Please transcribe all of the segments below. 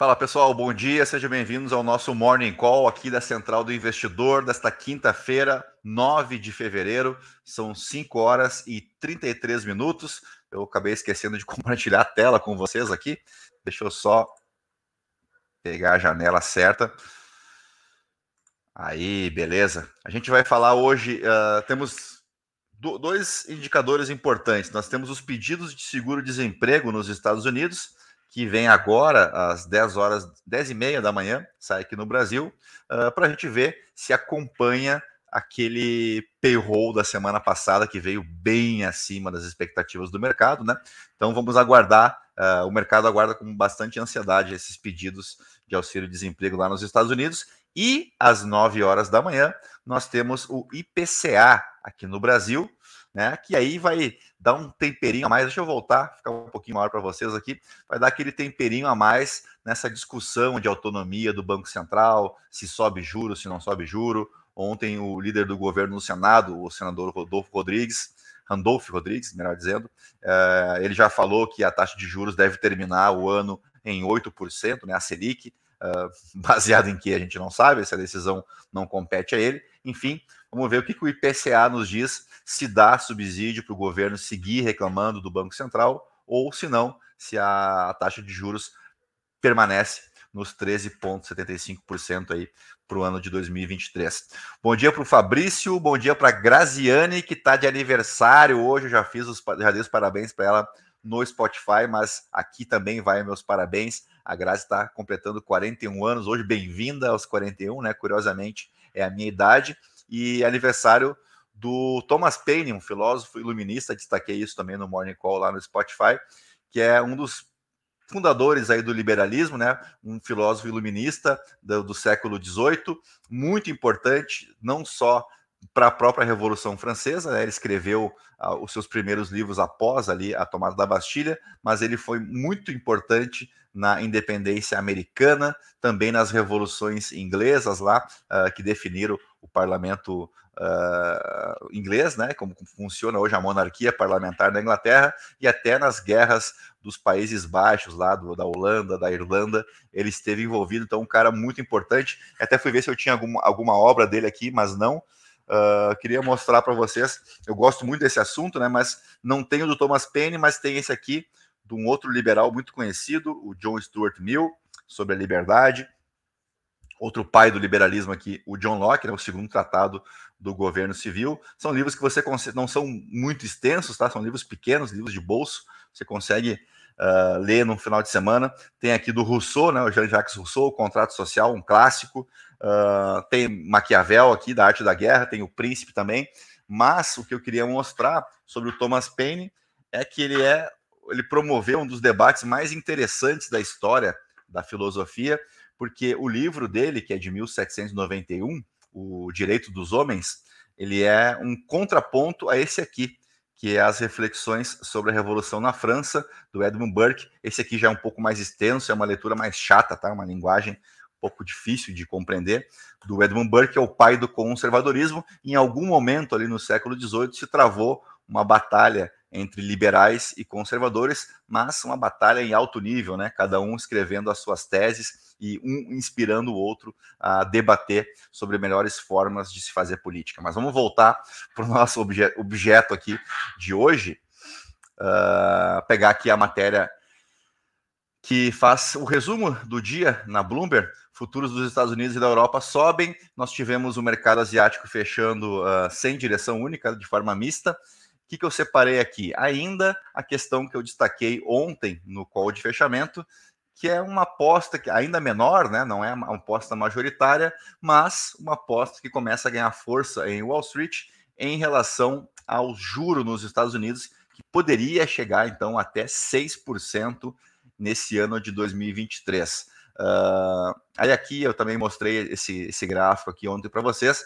Fala pessoal, bom dia, sejam bem-vindos ao nosso Morning Call aqui da Central do Investidor desta quinta-feira, 9 de fevereiro, são 5 horas e 33 minutos. Eu acabei esquecendo de compartilhar a tela com vocês aqui, deixa eu só pegar a janela certa. Aí, beleza. A gente vai falar hoje, uh, temos dois indicadores importantes. Nós temos os pedidos de seguro-desemprego nos Estados Unidos que vem agora às 10 horas, 10 e meia da manhã, sai aqui no Brasil, uh, ah, para a gente ver se acompanha aquele payroll da semana passada que veio bem acima das expectativas do mercado, né? Então vamos aguardar, uh, o mercado aguarda com bastante ansiedade esses pedidos de auxílio-desemprego lá nos Estados Unidos. E às 9 horas da manhã nós temos o IPCA aqui no Brasil, né? Que aí vai dar um temperinho a mais. Deixa eu voltar, ficar um pouquinho maior para vocês aqui. Vai dar aquele temperinho a mais nessa discussão de autonomia do Banco Central, se sobe juro, se não sobe juro. Ontem o líder do governo no Senado, o senador Rodolfo Rodrigues, Randolph Rodrigues, melhor dizendo, é, ele já falou que a taxa de juros deve terminar o ano em 8%, né, a Selic, uh, baseado em que a gente não sabe, essa decisão não compete a ele. Enfim, vamos ver o que o IPCA nos diz se dá subsídio para o governo seguir reclamando do Banco Central ou se não, se a taxa de juros permanece nos 13,75% aí para o ano de 2023. Bom dia para o Fabrício, bom dia para a Graziane, que está de aniversário hoje. Eu já fiz os, já dei os parabéns para ela no Spotify, mas aqui também vai meus parabéns. A Grazi está completando 41 anos hoje, bem-vinda aos 41, né? Curiosamente, é a minha idade. E aniversário do Thomas Paine, um filósofo iluminista, destaquei isso também no Morning Call lá no Spotify, que é um dos fundadores aí do liberalismo, né? Um filósofo iluminista do, do século XVIII, muito importante, não só para a própria Revolução Francesa, né? ele escreveu uh, os seus primeiros livros após ali a tomada da Bastilha, mas ele foi muito importante na independência americana, também nas revoluções inglesas lá, uh, que definiram o parlamento uh, inglês, né, como funciona hoje a monarquia parlamentar da Inglaterra, e até nas guerras dos Países Baixos, lá do, da Holanda, da Irlanda, ele esteve envolvido, então um cara muito importante. Até fui ver se eu tinha alguma, alguma obra dele aqui, mas não. Uh, queria mostrar para vocês. Eu gosto muito desse assunto, né? Mas não tenho do Thomas Paine, mas tem esse aqui de um outro liberal muito conhecido, o John Stuart Mill, sobre a liberdade. Outro pai do liberalismo aqui, o John Locke, né, o segundo tratado do governo civil. São livros que você não são muito extensos, tá? São livros pequenos, livros de bolso. Você consegue uh, ler no final de semana. Tem aqui do Rousseau, né, o Jean-Jacques Rousseau, o Contrato Social, um clássico. Uh, tem Maquiavel aqui, da Arte da Guerra, tem o Príncipe também. Mas o que eu queria mostrar sobre o Thomas Paine é que ele é ele promoveu um dos debates mais interessantes da história da filosofia, porque o livro dele, que é de 1791, O Direito dos Homens, ele é um contraponto a esse aqui, que é as reflexões sobre a Revolução na França, do Edmund Burke. Esse aqui já é um pouco mais extenso, é uma leitura mais chata, tá? Uma linguagem um pouco difícil de compreender. Do Edmund Burke, é o pai do conservadorismo. Em algum momento ali no século XVIII se travou uma batalha entre liberais e conservadores, mas uma batalha em alto nível, né? Cada um escrevendo as suas teses e um inspirando o outro a debater sobre melhores formas de se fazer política. Mas vamos voltar para o nosso obje objeto aqui de hoje, uh, pegar aqui a matéria que faz o resumo do dia na Bloomberg. Futuros dos Estados Unidos e da Europa sobem. Nós tivemos o mercado asiático fechando uh, sem direção única, de forma mista que, que eu separei aqui? Ainda a questão que eu destaquei ontem no call de fechamento, que é uma aposta que ainda menor, né? Não é uma aposta majoritária, mas uma aposta que começa a ganhar força em Wall Street em relação ao juro nos Estados Unidos, que poderia chegar então até 6% nesse ano de 2023. Uh, ah, aí aqui eu também mostrei esse, esse gráfico aqui ontem para vocês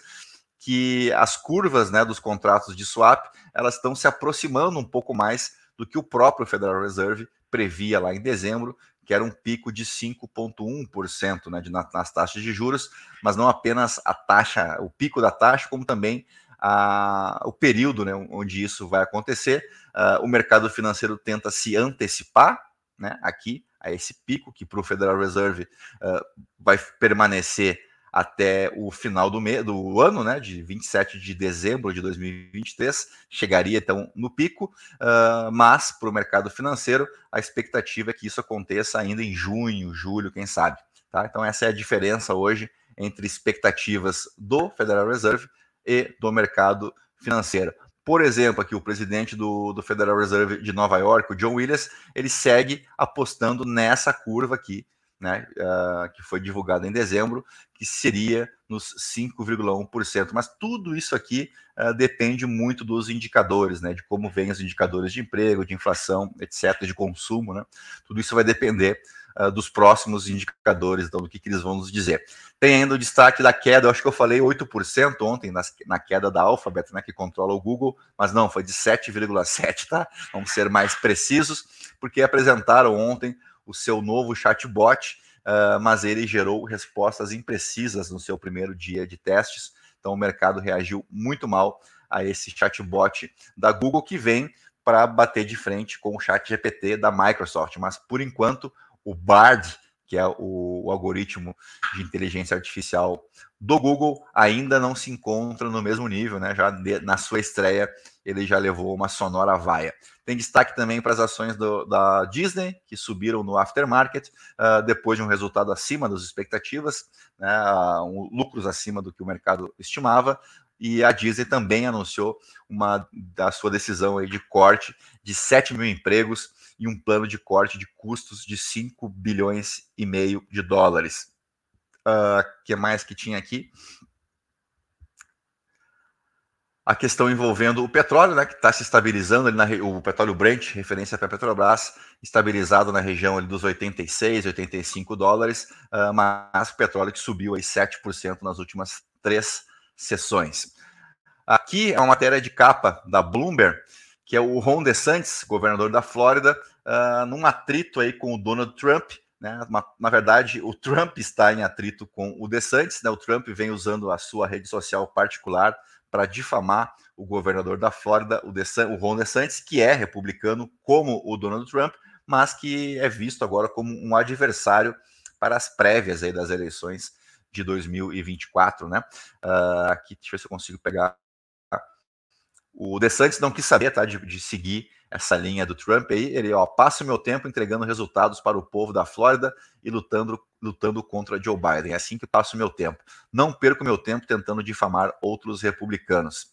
que as curvas né, dos contratos de swap elas estão se aproximando um pouco mais do que o próprio Federal Reserve previa lá em dezembro, que era um pico de 5,1% né, de, nas taxas de juros, mas não apenas a taxa, o pico da taxa, como também a, o período né, onde isso vai acontecer. Uh, o mercado financeiro tenta se antecipar né, aqui a esse pico que para o Federal Reserve uh, vai permanecer até o final do, mês, do ano, né, de 27 de dezembro de 2023, chegaria então no pico, uh, mas para o mercado financeiro a expectativa é que isso aconteça ainda em junho, julho, quem sabe. Tá? Então essa é a diferença hoje entre expectativas do Federal Reserve e do mercado financeiro. Por exemplo, aqui o presidente do, do Federal Reserve de Nova York, o John Williams, ele segue apostando nessa curva aqui, né, uh, que foi divulgada em dezembro, que seria nos 5,1%. Mas tudo isso aqui uh, depende muito dos indicadores, né, de como vêm os indicadores de emprego, de inflação, etc., de consumo. Né? Tudo isso vai depender uh, dos próximos indicadores, então, do que, que, eles vão nos dizer. Tem ainda o destaque da queda, eu acho que eu falei 8% ontem nas, na queda da Alphabet, né, que controla o Google, mas não, foi de 7,7%, tá? Vamos ser mais precisos, porque apresentaram ontem o seu novo chatbot, uh, mas ele gerou respostas imprecisas no seu primeiro dia de testes. Então o mercado reagiu muito mal a esse chatbot da Google que vem para bater de frente com o chat GPT da Microsoft. Mas por enquanto o Bard, que é o, o algoritmo de inteligência artificial do Google, ainda não se encontra no mesmo nível, né? Já de, na sua estreia ele já levou uma sonora vaia. Tem destaque também para as ações do, da Disney, que subiram no aftermarket, uh, depois de um resultado acima das expectativas, né, uh, um, lucros acima do que o mercado estimava. E a Disney também anunciou uma da sua decisão aí de corte de 7 mil empregos e um plano de corte de custos de 5 bilhões e meio de dólares. O uh, que mais que tinha aqui? A questão envolvendo o petróleo, né, que está se estabilizando ali na o petróleo Brent, referência para a Petrobras, estabilizado na região ali dos 86, 85 dólares, uh, mas o petróleo que subiu aí 7% nas últimas três sessões. Aqui é uma matéria de capa da Bloomberg, que é o Ron DeSantis, governador da Flórida, uh, num atrito aí com o Donald Trump, né? Na verdade, o Trump está em atrito com o DeSantis, né? O Trump vem usando a sua rede social particular para difamar o governador da Flórida, o, o Ron DeSantis, que é republicano como o Donald Trump, mas que é visto agora como um adversário para as prévias aí das eleições de 2024, né? Uh, aqui, deixa eu ver se eu consigo pegar. O DeSantis não quis saber, tá, de, de seguir essa linha do Trump aí. Ele, ó, passa o meu tempo entregando resultados para o povo da Flórida e lutando, lutando contra Joe Biden. É assim que passo o meu tempo. Não perco meu tempo tentando difamar outros republicanos.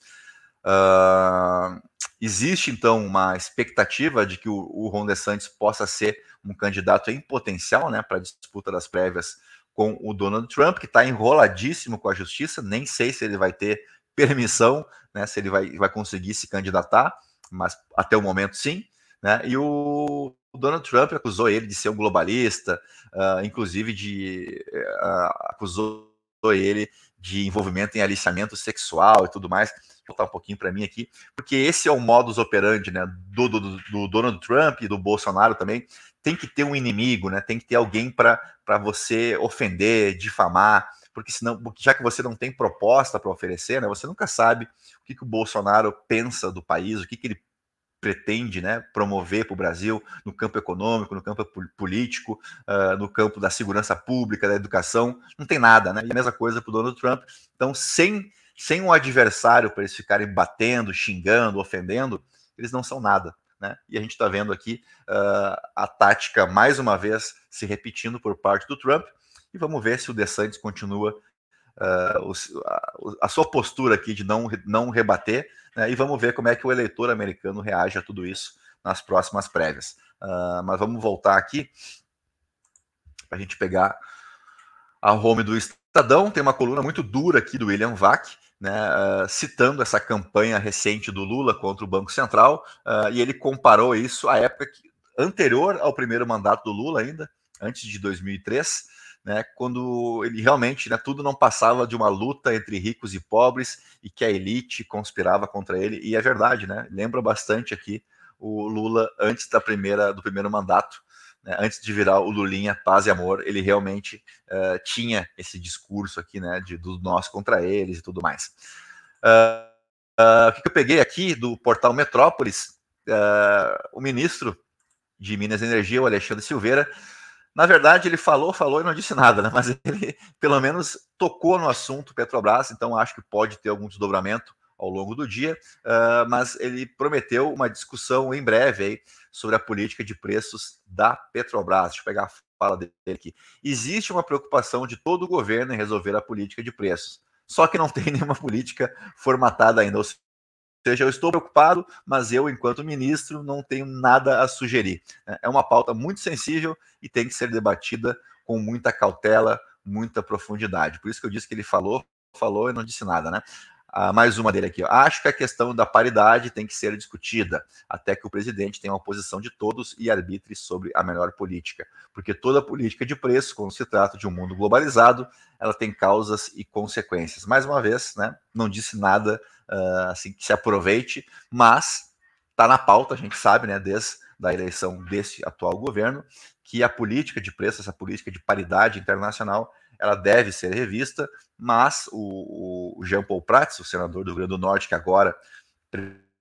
Uh, existe então uma expectativa de que o, o Ron DeSantis possa ser um candidato em potencial, né, para a disputa das prévias com o Donald Trump, que está enroladíssimo com a justiça. Nem sei se ele vai ter permissão, né, se ele vai, vai conseguir se candidatar mas até o momento sim. Né? E o Donald Trump acusou ele de ser um globalista, uh, inclusive de uh, acusou ele de envolvimento em aliciamento sexual e tudo mais. Vou voltar um pouquinho para mim aqui, porque esse é o modus operandi né, do, do, do, Donald Trump e do Bolsonaro também. Tem que ter um inimigo, né? tem que ter alguém para você ofender, difamar, porque senão, já que você não tem proposta para oferecer, né, você nunca sabe o que, que o Bolsonaro pensa do país, o que, que ele pretende né, promover para o Brasil no campo econômico, no campo político, uh, no campo da segurança pública, da educação, não tem nada, né? E a mesma coisa para o Donald Trump. Então, sem, sem um adversário para eles ficarem batendo, xingando, ofendendo, eles não são nada. Né? E a gente está vendo aqui uh, a tática, mais uma vez, se repetindo por parte do Trump, e vamos ver se o DeSantis continua uh, a, a, sua postura aqui de não, não rebater, né, e vamos ver como é que o eleitor americano reage a tudo isso nas próximas prévias. Uh, mas vamos voltar aqui para a gente pegar a home do Estadão. Tem uma coluna muito dura aqui do William Vac, né, uh, citando essa campanha recente do Lula contra o Banco Central, uh, e ele comparou isso à época que, anterior ao primeiro mandato do Lula, ainda, antes de 2003, né, quando ele realmente né, tudo não passava de uma luta entre ricos e pobres e que a elite conspirava contra ele. E é verdade, né? Lembra bastante aqui o Lula antes da primeira do primeiro mandato, né, antes de virar o Lulinha paz e amor, ele realmente uh, tinha esse discurso aqui, né, de do nós contra eles e tudo mais. Uh, uh, o que eu peguei aqui do portal Metrópolis, o ministro de Minas e Energia, o Alexandre Silveira, Na verdade, ele falou, falou e não disse nada, né? Mas ele pelo menos tocou no assunto Petrobras, então acho que pode ter algum desdobramento ao longo do dia, uh, mas ele prometeu uma discussão em breve aí sobre a política de preços da Petrobras. Deixa eu pegar a fala dele aqui. Existe uma preocupação de todo o governo em resolver a política de preços, só que não tem nenhuma política formatada ainda, ou seja, eu estou preocupado, mas eu, enquanto ministro, não tenho nada a sugerir. É uma pauta muito sensível e tem que ser debatida com muita cautela, muita profundidade. Por isso que eu disse que ele falou, falou e não disse nada, né? Ah, mais uma dele aqui. Acho que a questão da paridade tem que ser discutida, até que o presidente tenha uma posição de todos e arbitre sobre a melhor política. Porque toda política de preço, quando se trata de um mundo globalizado, ela tem causas e consequências. Mais uma vez, né, não disse nada uh, assim que se aproveite, mas está na pauta, a gente sabe, né, desde a eleição desse atual governo, que a política de preço, essa política de paridade internacional, ela deve ser revista, mas o, o Jean Paul Prats, o senador do Rio Grande do Norte, que agora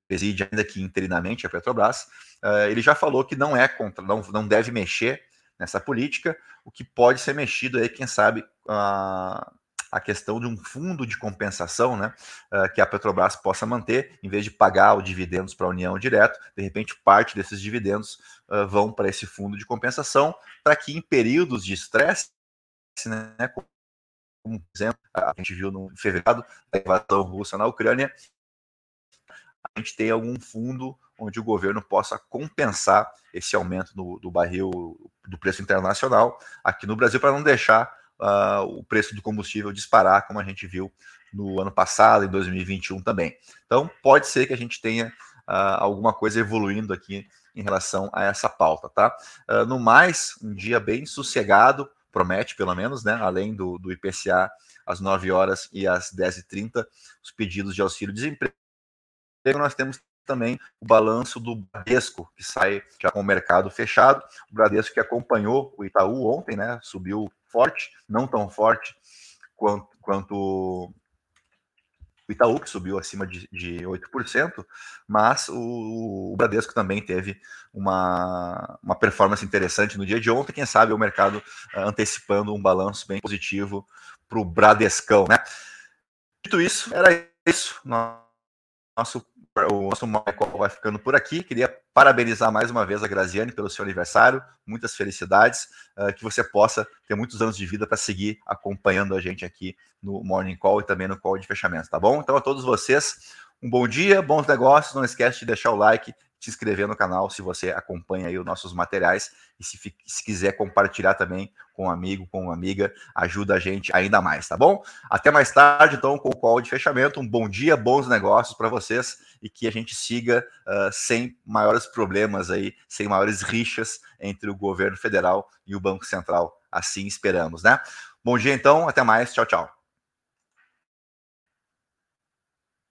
preside ainda que interinamente a Petrobras, uh, ele já falou que não é contra, não, não deve mexer nessa política, o que pode ser mexido aí, quem sabe, uh, a questão de um fundo de compensação, né, uh, que a Petrobras possa manter, em vez de pagar os dividendos para a União direto, de repente parte desses dividendos uh, vão para esse fundo de compensação, para que em períodos de estresse, né, como exemplo, a gente viu no fevereiro da invasão russa na Ucrânia, a gente tem algum fundo onde o governo possa compensar esse aumento do, do barril do preço internacional aqui no Brasil para não deixar uh, o preço do combustível disparar, como a gente viu no ano passado, em 2021 também. Então, pode ser que a gente tenha uh, alguma coisa evoluindo aqui em relação a essa pauta, tá? Uh, no mais, um dia bem sossegado, promete pelo menos, né? Além do, do IPCA às 9 horas e às 10h30, os pedidos de auxílio-desemprego. Nós temos também o balanço do Bradesco, que sai já com o mercado fechado. O Bradesco que acompanhou o Itaú ontem, né? Subiu forte, não tão forte quanto, quanto o Itaú, que subiu acima de, de 8%, mas o, o, Bradesco também teve uma, uma performance interessante no dia de ontem, quem sabe o mercado uh, antecipando um balanço bem positivo para o Bradescão, né? Dito isso, era isso. Nosso o nosso Michael vai ficando por aqui. Queria parabenizar mais uma vez a Graziane pelo seu aniversário. Muitas felicidades. Uh, que você possa ter muitos anos de vida para seguir acompanhando a gente aqui no Morning Call e também no Call de Fechamento, tá bom? Então, a todos vocês, um bom dia, bons negócios. Não esquece de deixar o like se inscrever no canal se você acompanha aí os nossos materiais e se, se, quiser compartilhar também com um amigo, com uma amiga, ajuda a gente ainda mais, tá bom? Até mais tarde, então, com o call de fechamento. Um bom dia, bons negócios para vocês e que a gente siga uh, sem maiores problemas aí, sem maiores rixas entre o governo federal e o Banco Central. Assim esperamos, né? Bom dia, então, até mais. Tchau, tchau.